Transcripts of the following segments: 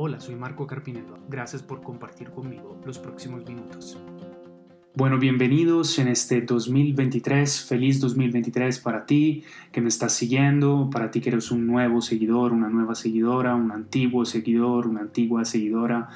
Hola, soy Marco Carpinello. Gracias por compartir conmigo los próximos minutos. Bueno, bienvenidos en este 2023. Feliz 2023 para ti que me estás siguiendo, para ti que eres un nuevo seguidor, una nueva seguidora, un antiguo seguidor, una antigua seguidora.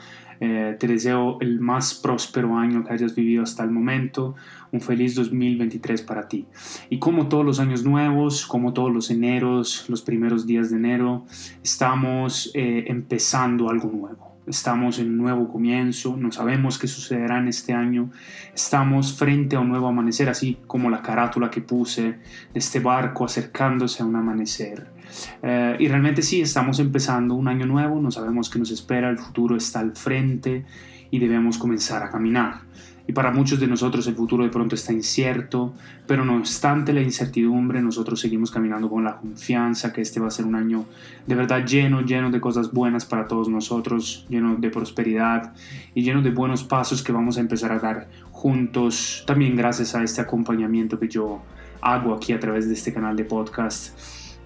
Eh, te deseo el más próspero año que hayas vivido hasta el momento. Un feliz 2023 para ti. Y como todos los años nuevos, como todos los eneros, los primeros días de enero, estamos eh, empezando algo nuevo. Estamos en un nuevo comienzo, no sabemos qué sucederá en este año, estamos frente a un nuevo amanecer, así como la carátula que puse de este barco acercándose a un amanecer. Eh, y realmente sí, estamos empezando un año nuevo, no sabemos qué nos espera, el futuro está al frente y debemos comenzar a caminar. Y para muchos de nosotros el futuro de pronto está incierto, pero no obstante la incertidumbre, nosotros seguimos caminando con la confianza que este va a ser un año de verdad lleno, lleno de cosas buenas para todos nosotros, lleno de prosperidad y lleno de buenos pasos que vamos a empezar a dar juntos, también gracias a este acompañamiento que yo hago aquí a través de este canal de podcast.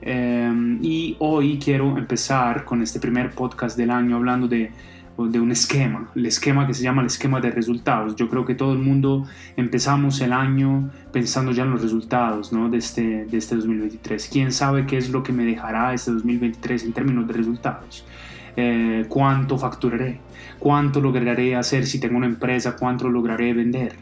Em, y hoy quiero empezar con este primer podcast del año hablando de, de un esquema, el esquema que se llama el esquema de resultados. Yo creo que todo el mundo empezamos el año pensando ya en los resultados ¿no? de, este, de este 2023. ¿Quién sabe qué es lo que me dejará este 2023 en términos de resultados? Eh, ¿Cuánto facturaré? ¿Cuánto lograré hacer si tengo una empresa? ¿Cuánto lograré vender?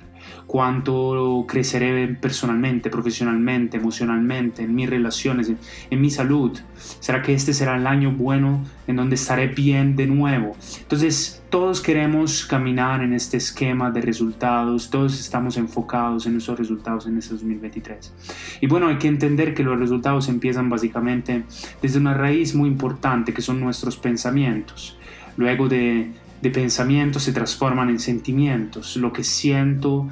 Cuánto creceré personalmente, profesionalmente, emocionalmente, en mis relaciones, en, mi salud. ¿Será que este será el año bueno en donde estaré bien de nuevo? Entonces, todos queremos caminar en este esquema de resultados, todos estamos enfocados en esos resultados en este 2023. Y bueno, hay que entender que los resultados empiezan básicamente desde una raíz muy importante que son nuestros pensamientos. Luego de de pensamientos se transforman en sentimientos. Lo que siento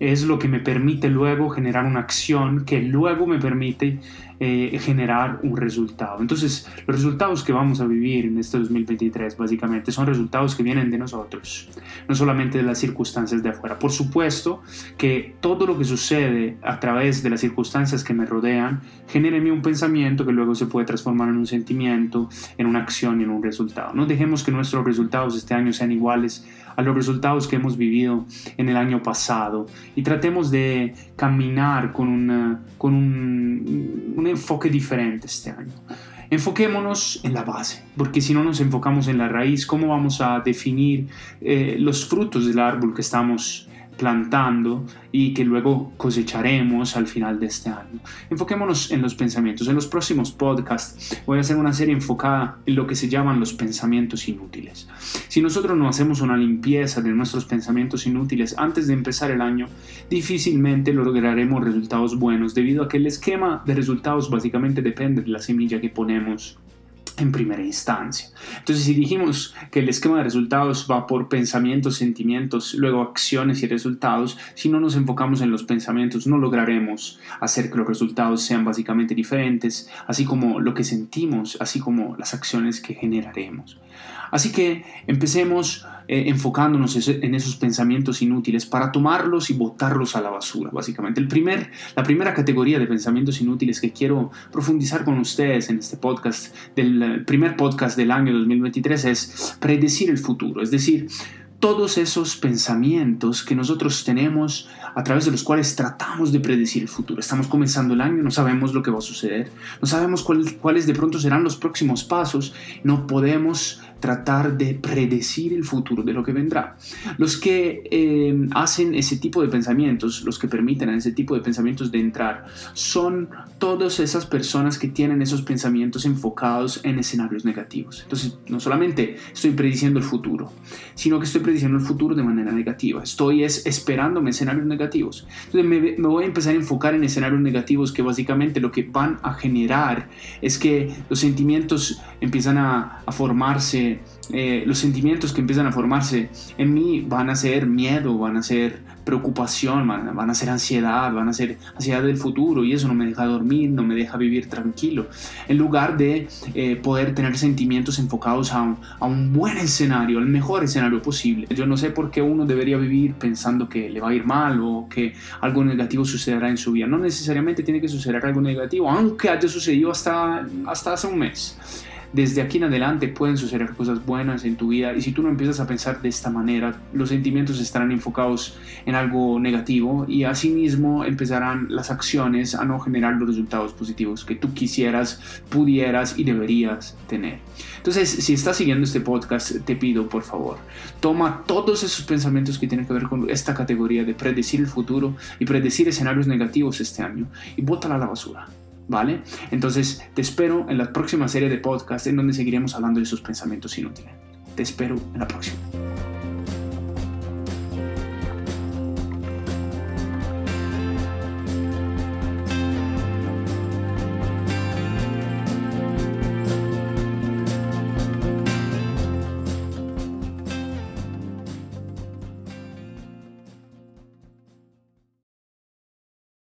es lo que me permite luego generar una acción que luego me permite eh, generar un resultado. Entonces, los resultados que vamos a vivir en este 2023 básicamente son resultados que vienen de nosotros, no solamente de las circunstancias de afuera. Por supuesto que todo lo que sucede a través de las circunstancias que me rodean genera en mí un pensamiento que luego se puede transformar en un sentimiento, en una acción y en un resultado. No dejemos que nuestros resultados este año sean iguales a los resultados que hemos vivido en el año pasado y tratemos de caminar con, una, con un, enfoque diferente este año. Enfoquémonos en la base, porque si no nos enfocamos en la raíz, ¿cómo vamos a definir eh, los frutos del árbol que estamos plantando y que luego cosecharemos al final de este año. Enfoquémonos en los pensamientos. En los próximos podcasts voy a hacer una serie enfocada en lo que se llaman los pensamientos inútiles. Si nosotros no hacemos una limpieza de nuestros pensamientos inútiles antes de empezar el año, difícilmente lograremos resultados buenos debido a que el esquema de resultados básicamente depende de la semilla que ponemos en primera instancia. Entonces, si dijimos que el esquema de resultados va por pensamientos, sentimientos, luego acciones y resultados, si no nos enfocamos en los pensamientos, no lograremos hacer que los resultados sean básicamente diferentes, así como lo que sentimos, así como las acciones que generaremos. Así que empecemos eh, enfocándonos en esos pensamientos inútiles para tomarlos y botarlos a la basura, básicamente. El primer, la primera categoría de pensamientos inútiles que quiero profundizar con ustedes en este podcast, del primer podcast del año 2023, es predecir el futuro, es decir, todos esos pensamientos que nosotros tenemos a través de los cuales tratamos de predecir el futuro. Estamos comenzando el año, no sabemos lo que va a suceder, no sabemos cuáles de pronto serán los próximos pasos, no podemos tratar de predecir el futuro de lo que vendrá. Los que eh, hacen ese tipo de pensamientos, los que permiten a ese tipo de pensamientos de entrar, son todas esas personas que tienen esos pensamientos enfocados en escenarios negativos. Entonces, no solamente estoy prediciendo el futuro, sino que estoy prediciendo el futuro de manera negativa. Estoy es, esperándome escenarios negativos. Entonces, me, voy a empezar a enfocar en escenarios negativos que básicamente lo que van a generar es que los sentimientos empiezan a, a formarse eh, los sentimientos que empiezan a formarse en mí van a ser miedo, van a ser preocupación, van, a ser ansiedad, van a ser ansiedad del futuro y eso no me deja dormir, no me deja vivir tranquilo. En lugar de eh, poder tener sentimientos enfocados a un, a un buen escenario, el mejor escenario posible. Yo no sé por qué uno debería vivir pensando que le va a ir mal o que algo negativo sucederá en su vida. No necesariamente tiene que suceder algo negativo, aunque haya sucedido hasta, hasta hace un mes desde aquí en adelante pueden suceder cosas buenas en tu vida y si tú no empiezas a pensar de esta manera, los sentimientos estarán enfocados en algo negativo y asimismo empezarán las acciones a no generar los resultados positivos que tú quisieras, pudieras y deberías tener. Entonces, si estás siguiendo este podcast, te pido por favor, toma todos esos pensamientos que tienen que ver con esta categoría de predecir el futuro y predecir escenarios negativos este año y bótala a la basura. ¿Vale? Entonces te espero en la próxima serie de podcast en donde seguiremos hablando de esos pensamientos inútiles. Te espero en la próxima.